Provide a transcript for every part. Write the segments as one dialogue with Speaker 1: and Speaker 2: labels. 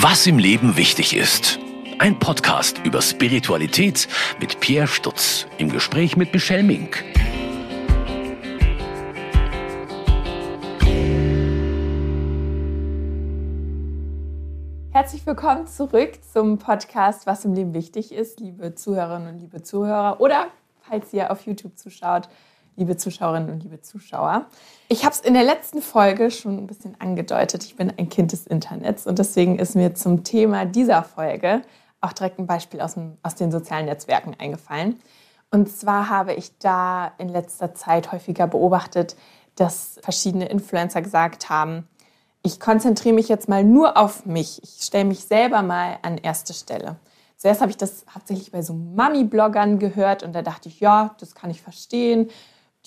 Speaker 1: Was im Leben wichtig ist. Ein Podcast über Spiritualität mit Pierre Stutz im Gespräch mit Michelle Mink.
Speaker 2: Herzlich willkommen zurück zum Podcast Was im Leben wichtig ist, liebe Zuhörerinnen und liebe Zuhörer oder falls ihr auf YouTube zuschaut, liebe Zuschauerinnen und liebe Zuschauer. Ich habe es in der letzten Folge schon ein bisschen angedeutet. Ich bin ein Kind des Internets und deswegen ist mir zum Thema dieser Folge auch direkt ein Beispiel aus, dem, aus den sozialen Netzwerken eingefallen. Und zwar habe ich da in letzter Zeit häufiger beobachtet, dass verschiedene Influencer gesagt haben, ich konzentriere mich jetzt mal nur auf mich. Ich stelle mich selber mal an erste Stelle. Zuerst habe ich das hauptsächlich bei so Mami-Bloggern gehört und da dachte ich, ja, das kann ich verstehen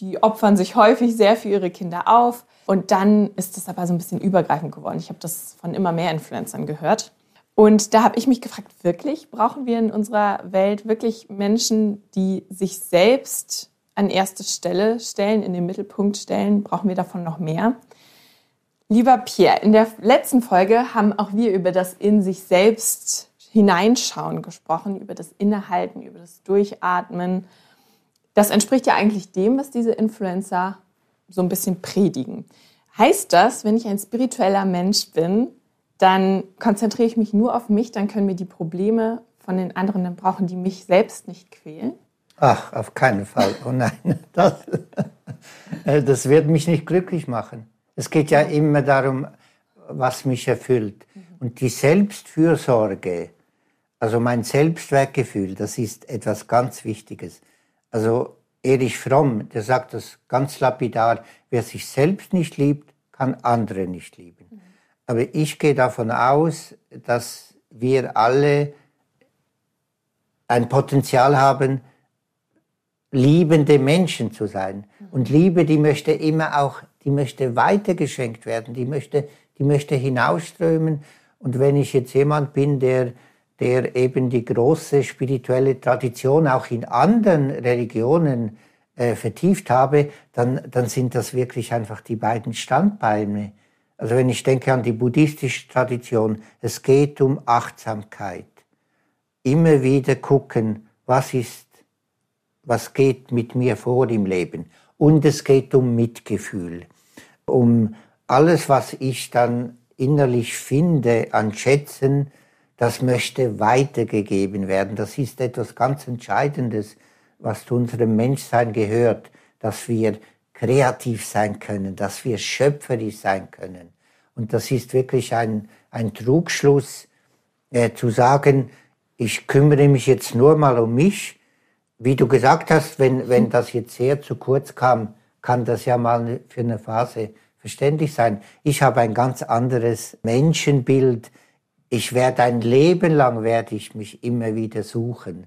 Speaker 2: die opfern sich häufig sehr für ihre Kinder auf. Und dann ist es aber so ein bisschen übergreifend geworden. Ich habe das von immer mehr Influencern gehört. Und da habe ich mich gefragt, wirklich, brauchen wir in unserer Welt wirklich Menschen, die sich selbst an erste Stelle stellen, in den Mittelpunkt stellen? Brauchen wir davon noch mehr? Lieber Pierre, in der letzten Folge haben auch wir über das in sich selbst hineinschauen gesprochen, über das Innehalten, über das Durchatmen das entspricht ja eigentlich dem, was diese Influencer so ein bisschen predigen. Heißt das, wenn ich ein spiritueller Mensch bin, dann konzentriere ich mich nur auf mich, dann können mir die Probleme von den anderen, dann brauchen die mich selbst nicht quälen?
Speaker 3: Ach, auf keinen Fall. Oh nein, das, äh, das wird mich nicht glücklich machen. Es geht ja immer darum, was mich erfüllt. Und die Selbstfürsorge, also mein Selbstwertgefühl, das ist etwas ganz Wichtiges. Also Erich Fromm, der sagt das ganz lapidar, wer sich selbst nicht liebt, kann andere nicht lieben. Aber ich gehe davon aus, dass wir alle ein Potenzial haben, liebende Menschen zu sein. Und Liebe, die möchte immer auch, die möchte weitergeschenkt werden, die möchte, die möchte hinausströmen. Und wenn ich jetzt jemand bin, der der eben die große spirituelle Tradition auch in anderen Religionen äh, vertieft habe, dann, dann sind das wirklich einfach die beiden Standbeine. Also wenn ich denke an die buddhistische Tradition, es geht um Achtsamkeit. Immer wieder gucken, was ist, was geht mit mir vor im Leben. Und es geht um Mitgefühl, um alles, was ich dann innerlich finde an Schätzen, das möchte weitergegeben werden. Das ist etwas ganz Entscheidendes, was zu unserem Menschsein gehört, dass wir kreativ sein können, dass wir schöpferisch sein können. Und das ist wirklich ein, ein Trugschluss, äh, zu sagen, ich kümmere mich jetzt nur mal um mich. Wie du gesagt hast, wenn, wenn das jetzt sehr zu kurz kam, kann das ja mal für eine Phase verständlich sein. Ich habe ein ganz anderes Menschenbild, ich werde ein Leben lang werde ich mich immer wieder suchen.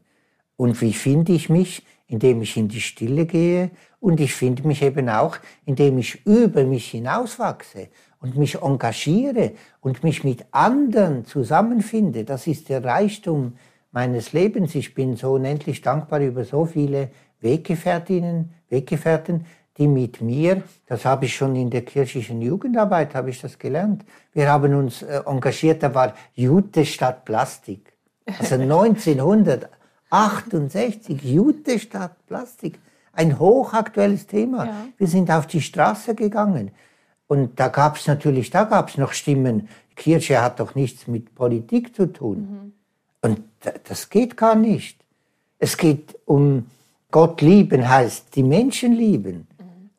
Speaker 3: Und wie finde ich mich? Indem ich in die Stille gehe und ich finde mich eben auch, indem ich über mich hinauswachse und mich engagiere und mich mit anderen zusammenfinde. Das ist der Reichtum meines Lebens. Ich bin so unendlich dankbar über so viele Weggefährtinnen, Weggefährten, die mit mir, das habe ich schon in der kirchlichen Jugendarbeit, habe ich das gelernt. Wir haben uns äh, engagiert, da war Jute statt Plastik. Also 1968, Jute statt Plastik. Ein hochaktuelles Thema. Ja. Wir sind auf die Straße gegangen. Und da gab es natürlich, da gab es noch Stimmen, Kirche hat doch nichts mit Politik zu tun. Mhm. Und das geht gar nicht. Es geht um Gott lieben, heißt die Menschen lieben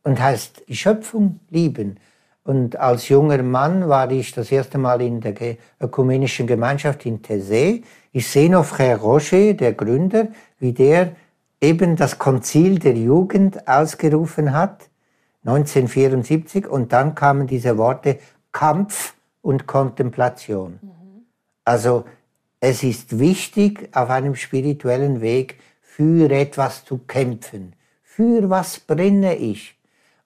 Speaker 3: und heißt die Schöpfung lieben. Und als junger Mann war ich das erste Mal in der ökumenischen Gemeinschaft in Thésée. Ich sehe noch Frère Roger, der Gründer, wie der eben das Konzil der Jugend ausgerufen hat, 1974, und dann kamen diese Worte Kampf und Kontemplation. Mhm. Also es ist wichtig, auf einem spirituellen Weg für etwas zu kämpfen. Für was brenne ich?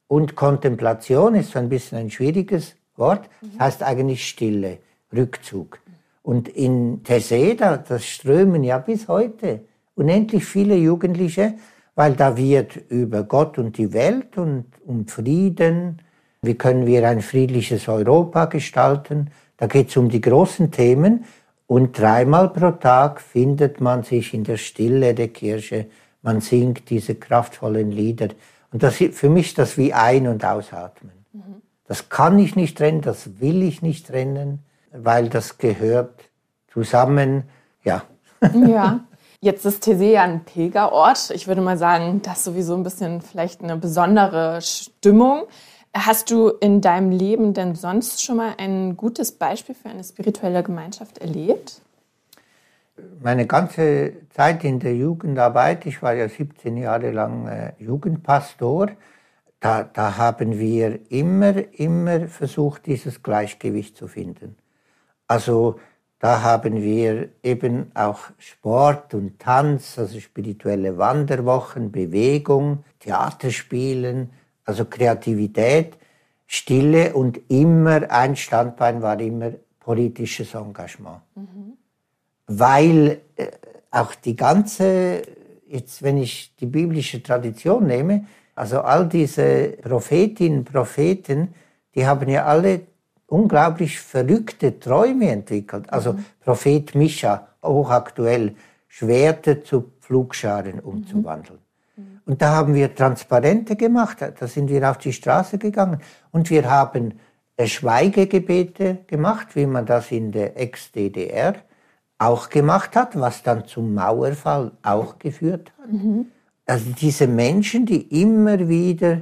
Speaker 3: Und Kontemplation ist so ein bisschen ein schwieriges Wort, das heißt eigentlich Stille, Rückzug. Und in Teseda, das strömen ja bis heute unendlich viele Jugendliche, weil da wird über Gott und die Welt und um Frieden Wie können wir ein friedliches Europa gestalten? Da geht es um die großen Themen. Und dreimal pro Tag findet man sich in der Stille der Kirche. Man singt diese kraftvollen Lieder. Und das, für mich das wie ein- und ausatmen. Mhm. Das kann ich nicht trennen, das will ich nicht trennen, weil das gehört zusammen. Ja.
Speaker 2: Ja. Jetzt ist Tessé ja ein Pilgerort. Ich würde mal sagen, das ist sowieso ein bisschen vielleicht eine besondere Stimmung. Hast du in deinem Leben denn sonst schon mal ein gutes Beispiel für eine spirituelle Gemeinschaft erlebt?
Speaker 3: Meine ganze Zeit in der Jugendarbeit, ich war ja 17 Jahre lang äh, Jugendpastor, da, da haben wir immer, immer versucht, dieses Gleichgewicht zu finden. Also da haben wir eben auch Sport und Tanz, also spirituelle Wanderwochen, Bewegung, Theaterspielen, also Kreativität, Stille und immer ein Standbein war immer politisches Engagement. Mhm. Weil äh, auch die ganze, jetzt wenn ich die biblische Tradition nehme, also all diese Prophetinnen, Propheten, die haben ja alle unglaublich verrückte Träume entwickelt. Also mhm. Prophet Micha, hochaktuell, Schwerter zu Flugscharen umzuwandeln. Mhm. Und da haben wir Transparente gemacht, da sind wir auf die Straße gegangen und wir haben äh, Schweigegebete gemacht, wie man das in der Ex-DDR auch gemacht hat, was dann zum Mauerfall auch geführt hat. Mhm. Also diese Menschen, die immer wieder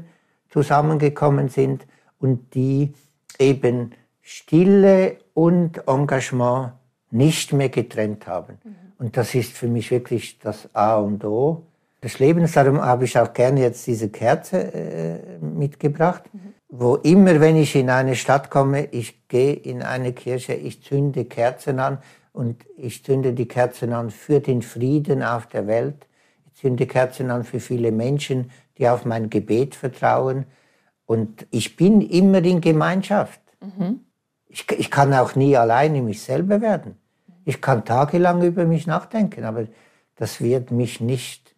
Speaker 3: zusammengekommen sind und die eben Stille und Engagement nicht mehr getrennt haben. Mhm. Und das ist für mich wirklich das A und O des Lebens. Darum habe ich auch gerne jetzt diese Kerze äh, mitgebracht, mhm. wo immer, wenn ich in eine Stadt komme, ich gehe in eine Kirche, ich zünde Kerzen an und ich zünde die Kerzen an für den Frieden auf der Welt. Ich zünde Kerzen an für viele Menschen, die auf mein Gebet vertrauen. Und ich bin immer in Gemeinschaft. Mhm. Ich, ich kann auch nie alleine mich selber werden. Ich kann tagelang über mich nachdenken, aber das wird mich nicht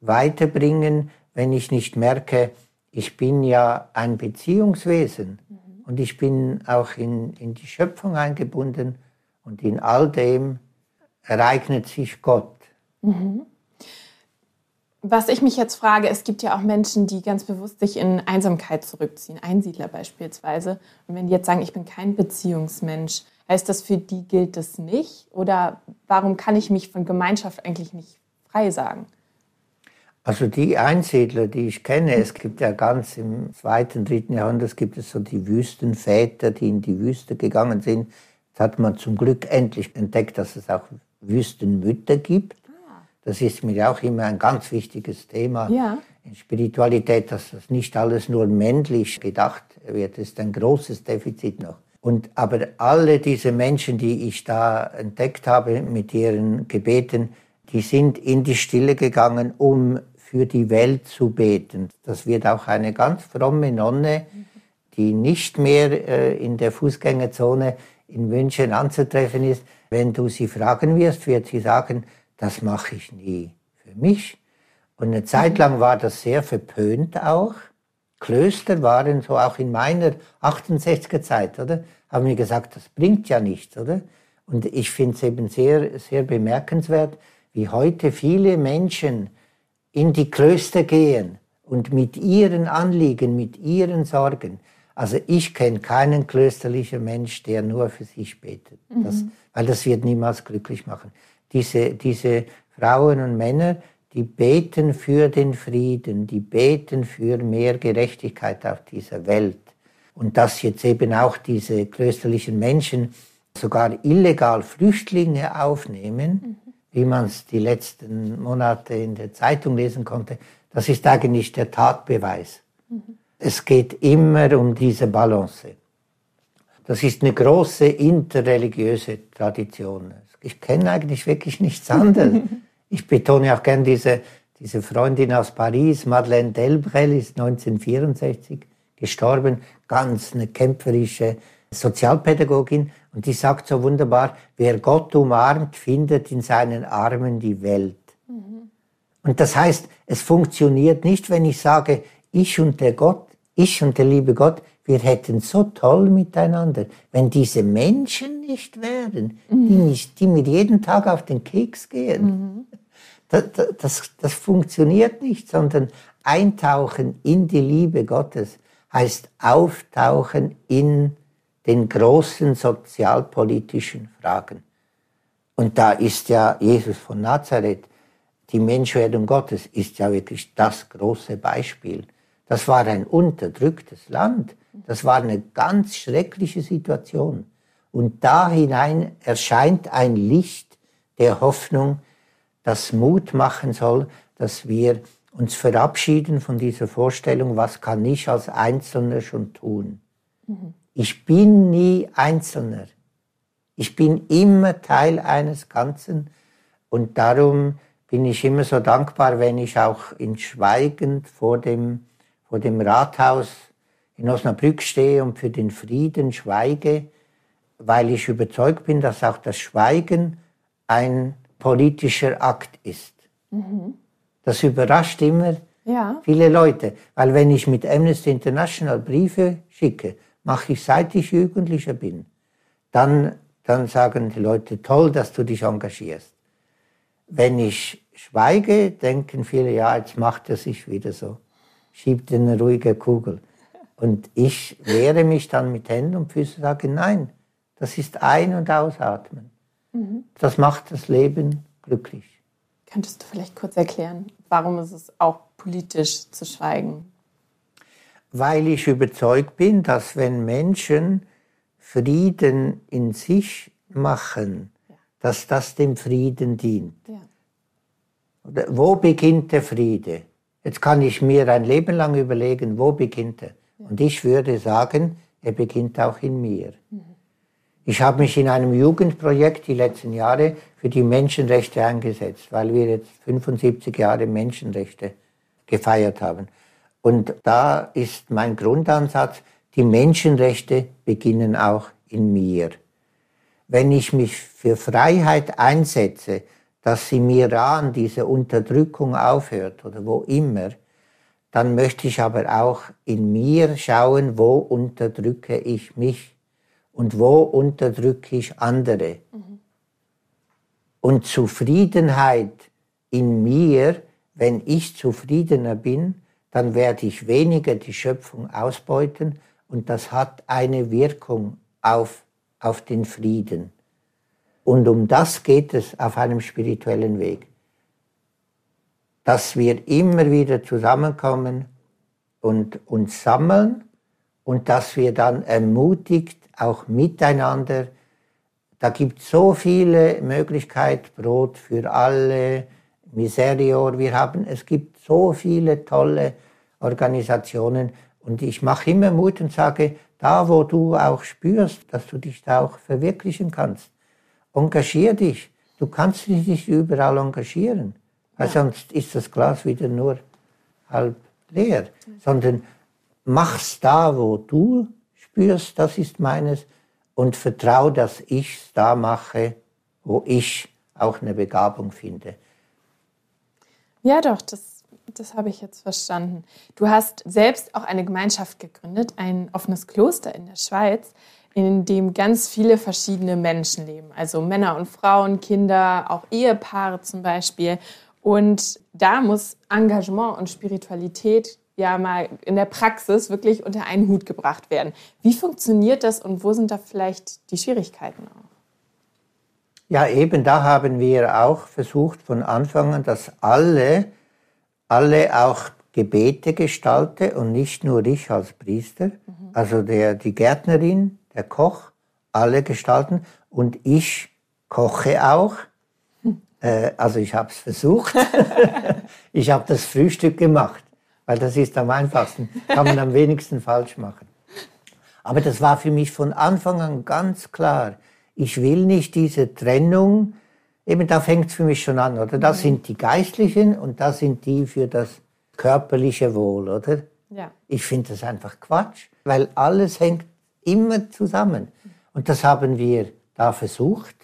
Speaker 3: weiterbringen, wenn ich nicht merke, ich bin ja ein Beziehungswesen mhm. und ich bin auch in, in die Schöpfung eingebunden und in all dem ereignet sich Gott. Mhm.
Speaker 2: Was ich mich jetzt frage, es gibt ja auch Menschen, die ganz bewusst sich in Einsamkeit zurückziehen, Einsiedler beispielsweise. Und wenn die jetzt sagen, ich bin kein Beziehungsmensch, heißt das für die gilt das nicht? Oder warum kann ich mich von Gemeinschaft eigentlich nicht frei sagen?
Speaker 3: Also die Einsiedler, die ich kenne, es gibt ja ganz im zweiten, dritten Jahrhundert gibt es so die Wüstenväter, die in die Wüste gegangen sind. Hat man zum Glück endlich entdeckt, dass es auch Wüstenmütter gibt. Das ist mir auch immer ein ganz wichtiges Thema ja. in Spiritualität, dass das nicht alles nur männlich gedacht wird. Das ist ein großes Defizit noch. Und aber alle diese Menschen, die ich da entdeckt habe mit ihren Gebeten, die sind in die Stille gegangen, um für die Welt zu beten. Das wird auch eine ganz fromme Nonne, die nicht mehr äh, in der Fußgängerzone in München anzutreffen ist. Wenn du sie fragen wirst, wird sie sagen, das mache ich nie für mich. Und eine Zeit lang war das sehr verpönt auch. Klöster waren so auch in meiner 68er Zeit, oder? Haben mir gesagt, das bringt ja nichts, oder? Und ich finde es eben sehr, sehr bemerkenswert, wie heute viele Menschen in die Klöster gehen und mit ihren Anliegen, mit ihren Sorgen. Also ich kenne keinen klösterlichen Mensch, der nur für sich betet, mhm. das, weil das wird niemals glücklich machen diese, diese Frauen und Männer, die beten für den Frieden, die beten für mehr Gerechtigkeit auf dieser Welt. Und dass jetzt eben auch diese klösterlichen Menschen sogar illegal Flüchtlinge aufnehmen, mhm. wie man es die letzten Monate in der Zeitung lesen konnte, das ist eigentlich der Tatbeweis. Mhm. Es geht immer um diese Balance. Das ist eine große interreligiöse Tradition ich kenne eigentlich wirklich nichts anderes. ich betone auch gern diese, diese Freundin aus Paris, Madeleine Delbrel, ist 1964 gestorben, ganz eine kämpferische Sozialpädagogin. Und die sagt so wunderbar, wer Gott umarmt, findet in seinen Armen die Welt. Mhm. Und das heißt, es funktioniert nicht, wenn ich sage, ich und der Gott, ich und der liebe Gott, wir hätten so toll miteinander, wenn diese Menschen nicht wären, mhm. die, nicht, die mir jeden Tag auf den Keks gehen. Mhm. Das, das, das funktioniert nicht, sondern eintauchen in die Liebe Gottes heißt auftauchen in den großen sozialpolitischen Fragen. Und da ist ja Jesus von Nazareth, die Menschwerdung Gottes, ist ja wirklich das große Beispiel. Das war ein unterdrücktes Land. Das war eine ganz schreckliche Situation. Und da hinein erscheint ein Licht der Hoffnung, das Mut machen soll, dass wir uns verabschieden von dieser Vorstellung, was kann ich als Einzelner schon tun. Mhm. Ich bin nie Einzelner. Ich bin immer Teil eines Ganzen und darum bin ich immer so dankbar, wenn ich auch in Schweigend vor dem, vor dem Rathaus in Osnabrück stehe und für den Frieden schweige, weil ich überzeugt bin, dass auch das Schweigen ein politischer Akt ist. Mhm. Das überrascht immer ja. viele Leute, weil wenn ich mit Amnesty International Briefe schicke, mache ich seit ich Jugendlicher bin, dann, dann sagen die Leute, toll, dass du dich engagierst. Wenn ich schweige, denken viele, ja, jetzt macht er sich wieder so, schiebt eine ruhige Kugel. Und ich wehre mich dann mit Händen und Füßen und sage, nein, das ist Ein- und Ausatmen. Mhm. Das macht das Leben glücklich.
Speaker 2: Könntest du vielleicht kurz erklären, warum ist es auch politisch zu schweigen?
Speaker 3: Weil ich überzeugt bin, dass wenn Menschen Frieden in sich machen, ja. dass das dem Frieden dient. Ja. Wo beginnt der Friede? Jetzt kann ich mir ein Leben lang überlegen, wo beginnt er? Und ich würde sagen, er beginnt auch in mir. Ich habe mich in einem Jugendprojekt die letzten Jahre für die Menschenrechte eingesetzt, weil wir jetzt 75 Jahre Menschenrechte gefeiert haben. Und da ist mein Grundansatz, die Menschenrechte beginnen auch in mir. Wenn ich mich für Freiheit einsetze, dass sie mir Iran diese Unterdrückung aufhört oder wo immer, dann möchte ich aber auch in mir schauen, wo unterdrücke ich mich und wo unterdrücke ich andere. Mhm. Und Zufriedenheit in mir, wenn ich zufriedener bin, dann werde ich weniger die Schöpfung ausbeuten und das hat eine Wirkung auf, auf den Frieden. Und um das geht es auf einem spirituellen Weg. Dass wir immer wieder zusammenkommen und uns sammeln und dass wir dann ermutigt auch miteinander, da gibt es so viele Möglichkeiten, Brot für alle, Miserior, wir haben, es gibt so viele tolle Organisationen. Und ich mache immer Mut und sage, da wo du auch spürst, dass du dich da auch verwirklichen kannst, engagier dich. Du kannst dich nicht überall engagieren. Weil sonst ist das Glas wieder nur halb leer. Sondern mach's da, wo du spürst, das ist meines, und vertrau, dass ich's da mache, wo ich auch eine Begabung finde.
Speaker 2: Ja, doch, das, das habe ich jetzt verstanden. Du hast selbst auch eine Gemeinschaft gegründet, ein offenes Kloster in der Schweiz, in dem ganz viele verschiedene Menschen leben. Also Männer und Frauen, Kinder, auch Ehepaare zum Beispiel. Und da muss Engagement und Spiritualität ja mal in der Praxis wirklich unter einen Hut gebracht werden. Wie funktioniert das und wo sind da vielleicht die Schwierigkeiten auch?
Speaker 3: Ja, eben da haben wir auch versucht von Anfang an, dass alle, alle auch Gebete gestalte und nicht nur ich als Priester, mhm. also der, die Gärtnerin, der Koch, alle gestalten und ich koche auch äh, also ich habe es versucht. ich habe das Frühstück gemacht, weil das ist am einfachsten, kann man am wenigsten falsch machen. Aber das war für mich von Anfang an ganz klar. Ich will nicht diese Trennung, eben da fängt es für mich schon an, oder? Das mhm. sind die Geistlichen und das sind die für das körperliche Wohl, oder? Ja. Ich finde das einfach Quatsch, weil alles hängt immer zusammen. Und das haben wir da versucht.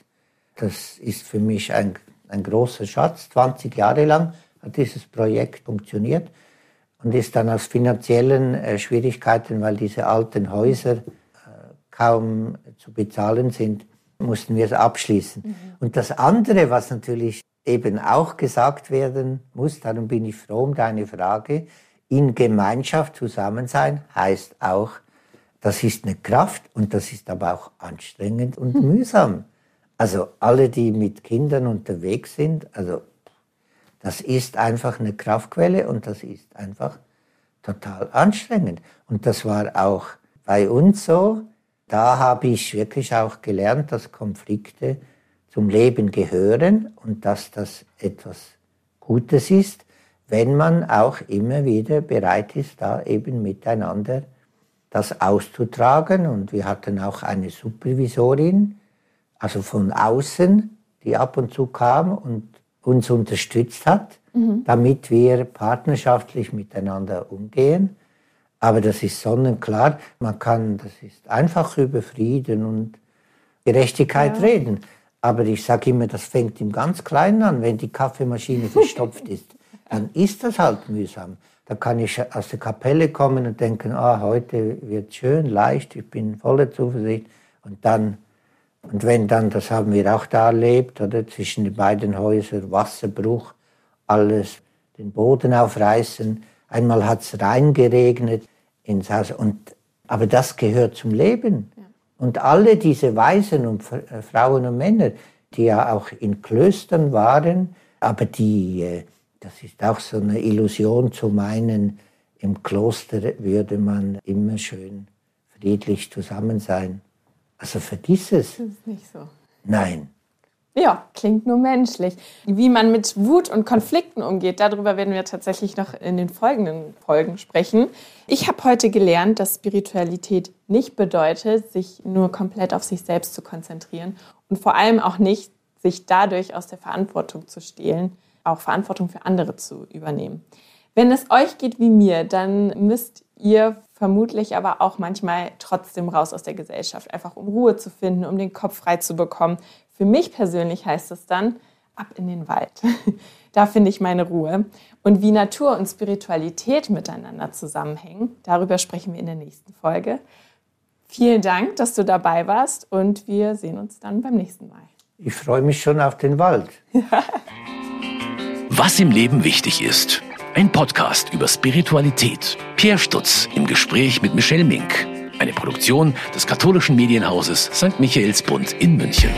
Speaker 3: Das ist für mich ein ein großer Schatz. 20 Jahre lang hat dieses Projekt funktioniert. und ist dann aus finanziellen äh, Schwierigkeiten, weil diese alten Häuser äh, kaum zu bezahlen sind, mussten wir es abschließen. Mhm. Und das andere, was natürlich eben auch gesagt werden muss, darum bin ich froh um deine Frage, in Gemeinschaft zusammen sein heißt auch, das ist eine Kraft und das ist aber auch anstrengend und hm. mühsam. Also alle, die mit Kindern unterwegs sind, also das ist einfach eine Kraftquelle und das ist einfach total anstrengend. Und das war auch bei uns so. Da habe ich wirklich auch gelernt, dass Konflikte zum Leben gehören und dass das etwas Gutes ist, wenn man auch immer wieder bereit ist, da eben miteinander das auszutragen. Und wir hatten auch eine Supervisorin, also von außen, die ab und zu kam und uns unterstützt hat, mhm. damit wir partnerschaftlich miteinander umgehen. Aber das ist sonnenklar. Man kann, das ist einfach über Frieden und Gerechtigkeit ja. reden. Aber ich sage immer, das fängt im ganz Kleinen an. Wenn die Kaffeemaschine verstopft ist, dann ist das halt mühsam. Da kann ich aus der Kapelle kommen und denken, ah, heute wird schön, leicht, ich bin voller Zuversicht. Und dann und wenn dann, das haben wir auch da erlebt, oder zwischen den beiden Häusern, Wasserbruch, alles den Boden aufreißen. Einmal hat es reingeregnet ins Haus. Und, aber das gehört zum Leben. Ja. Und alle diese Waisen und äh, Frauen und Männer, die ja auch in Klöstern waren, aber die, äh, das ist auch so eine Illusion zu meinen, im Kloster würde man immer schön friedlich zusammen sein. Also vergiss es.
Speaker 2: Das ist nicht so.
Speaker 3: Nein.
Speaker 2: Ja, klingt nur menschlich. Wie man mit Wut und Konflikten umgeht, darüber werden wir tatsächlich noch in den folgenden Folgen sprechen. Ich habe heute gelernt, dass Spiritualität nicht bedeutet, sich nur komplett auf sich selbst zu konzentrieren und vor allem auch nicht, sich dadurch aus der Verantwortung zu stehlen, auch Verantwortung für andere zu übernehmen. Wenn es euch geht wie mir, dann müsst ihr vermutlich aber auch manchmal trotzdem raus aus der Gesellschaft, einfach um Ruhe zu finden, um den Kopf frei zu bekommen. Für mich persönlich heißt es dann, ab in den Wald. da finde ich meine Ruhe. Und wie Natur und Spiritualität miteinander zusammenhängen, darüber sprechen wir in der nächsten Folge. Vielen Dank, dass du dabei warst und wir sehen uns dann beim nächsten Mal.
Speaker 3: Ich freue mich schon auf den Wald.
Speaker 1: Was im Leben wichtig ist. Ein Podcast über Spiritualität. Pierre Stutz im Gespräch mit Michelle Mink. Eine Produktion des katholischen Medienhauses St. Michaelsbund in München.